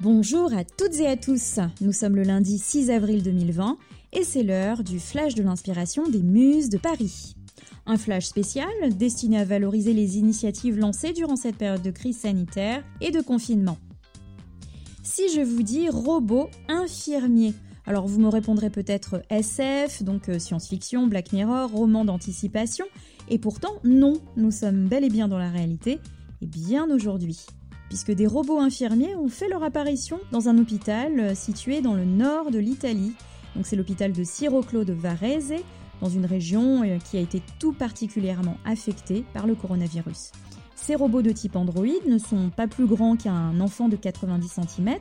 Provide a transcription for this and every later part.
Bonjour à toutes et à tous, nous sommes le lundi 6 avril 2020 et c'est l'heure du flash de l'inspiration des muses de Paris. Un flash spécial destiné à valoriser les initiatives lancées durant cette période de crise sanitaire et de confinement. Si je vous dis robot infirmier, alors vous me répondrez peut-être SF, donc euh, science-fiction, Black Mirror, roman d'anticipation, et pourtant non, nous sommes bel et bien dans la réalité, et bien aujourd'hui puisque des robots infirmiers ont fait leur apparition dans un hôpital euh, situé dans le nord de l'Italie. C'est l'hôpital de Siroclo de Varese, dans une région euh, qui a été tout particulièrement affectée par le coronavirus. Ces robots de type Android ne sont pas plus grands qu'un enfant de 90 cm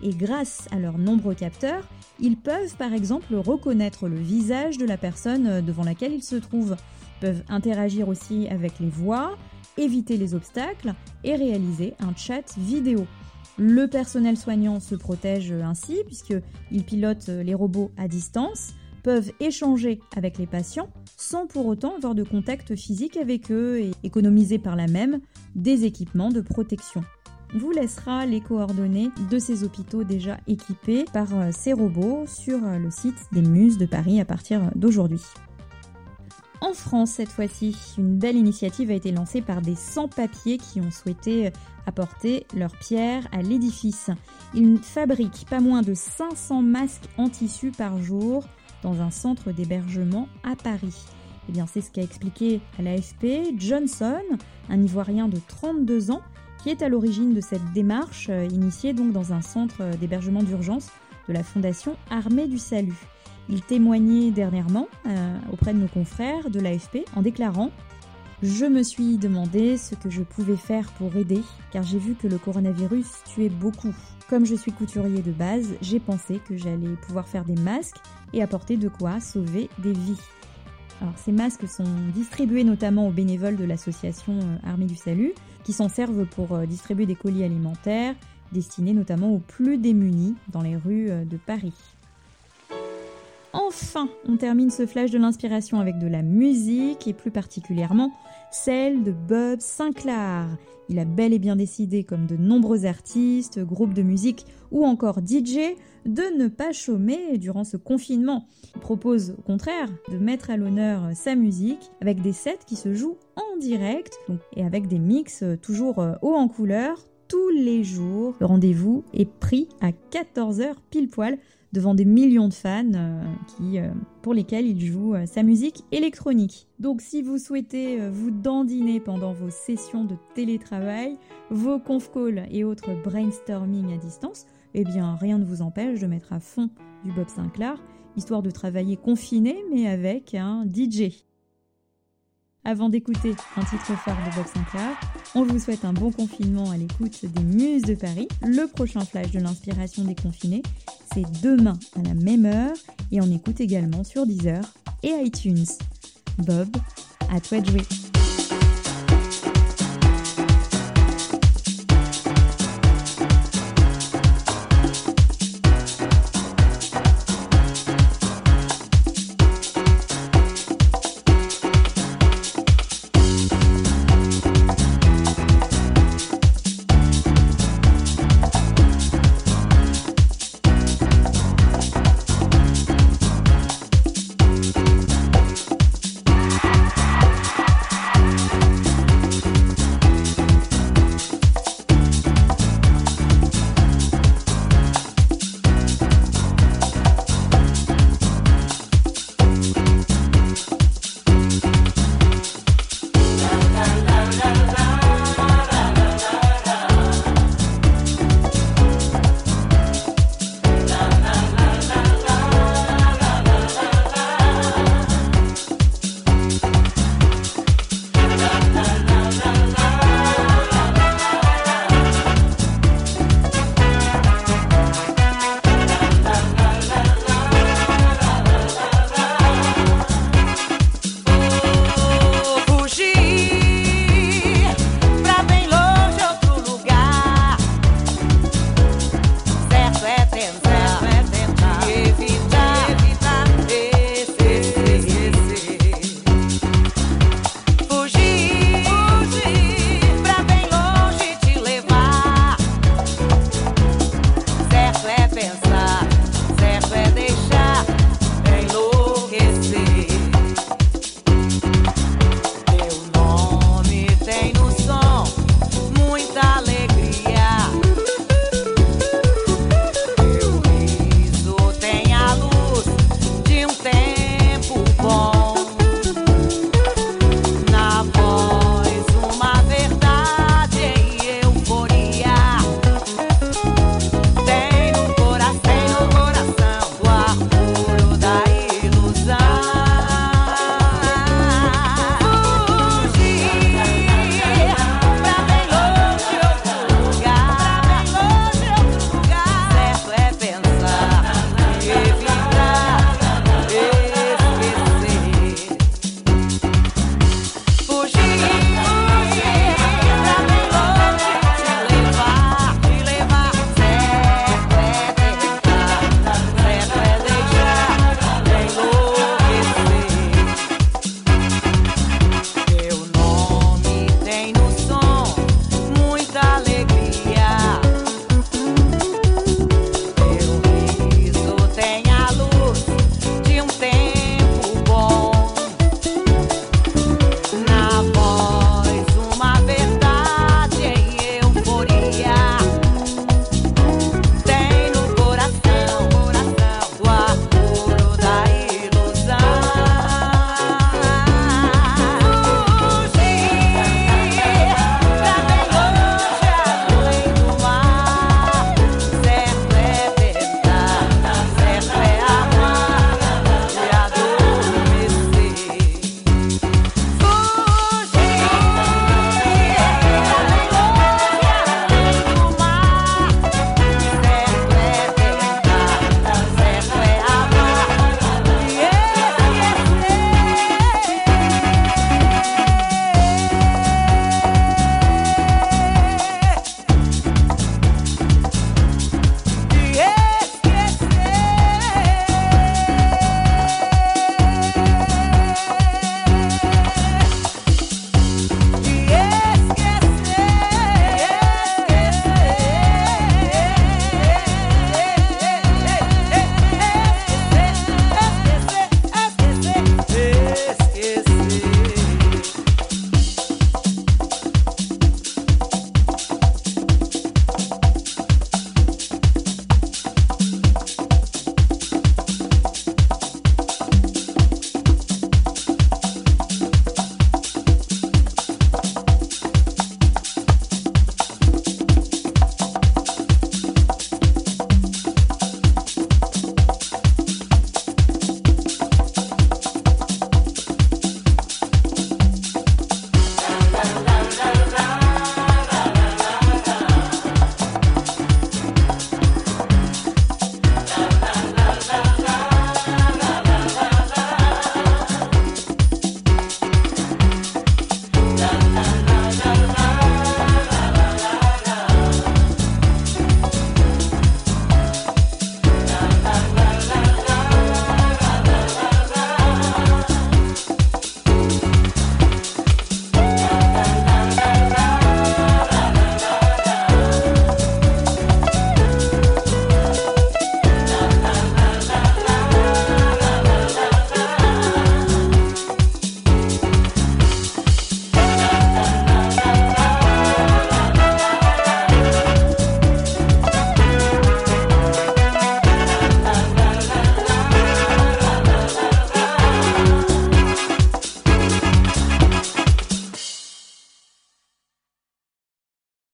et grâce à leurs nombreux capteurs, ils peuvent par exemple reconnaître le visage de la personne euh, devant laquelle ils se trouvent, peuvent interagir aussi avec les voix, éviter les obstacles et réaliser un chat vidéo. Le personnel soignant se protège ainsi puisqu'ils pilotent les robots à distance, peuvent échanger avec les patients sans pour autant avoir de contact physique avec eux et économiser par là même des équipements de protection. On vous laissera les coordonnées de ces hôpitaux déjà équipés par euh, ces robots sur euh, le site des Muses de Paris à partir d'aujourd'hui. En France, cette fois-ci, une belle initiative a été lancée par des sans-papiers qui ont souhaité apporter leur pierre à l'édifice. Ils fabriquent pas moins de 500 masques en tissu par jour dans un centre d'hébergement à Paris. Eh bien, c'est ce qu'a expliqué à l'AFP Johnson, un Ivoirien de 32 ans, qui est à l'origine de cette démarche euh, initiée donc dans un centre d'hébergement d'urgence de la Fondation Armée du Salut. Il témoignait dernièrement euh, auprès de nos confrères de l'AFP en déclarant Je me suis demandé ce que je pouvais faire pour aider, car j'ai vu que le coronavirus tuait beaucoup. Comme je suis couturier de base, j'ai pensé que j'allais pouvoir faire des masques et apporter de quoi sauver des vies. Alors, ces masques sont distribués notamment aux bénévoles de l'association euh, Armée du Salut, qui s'en servent pour euh, distribuer des colis alimentaires destinés notamment aux plus démunis dans les rues de Paris. Enfin, on termine ce flash de l'inspiration avec de la musique et plus particulièrement celle de Bob Sinclair. Il a bel et bien décidé, comme de nombreux artistes, groupes de musique ou encore DJ, de ne pas chômer durant ce confinement. Il propose au contraire de mettre à l'honneur sa musique avec des sets qui se jouent en direct et avec des mix toujours euh, haut en couleur tous les jours. Le rendez-vous est pris à 14h pile poil devant des millions de fans euh, euh, pour lesquels il joue euh, sa musique électronique. Donc si vous souhaitez vous dandiner pendant vos sessions de télétravail, vos conf calls et autres brainstorming à distance, eh bien rien ne vous empêche de mettre à fond du Bob Sinclair, histoire de travailler confiné mais avec un DJ. Avant d'écouter un titre phare de Bob Sinclair, on vous souhaite un bon confinement à l'écoute des Muses de Paris. Le prochain flash de l'inspiration des confinés, c'est demain à la même heure et on écoute également sur Deezer et iTunes. Bob, à toi de jouer.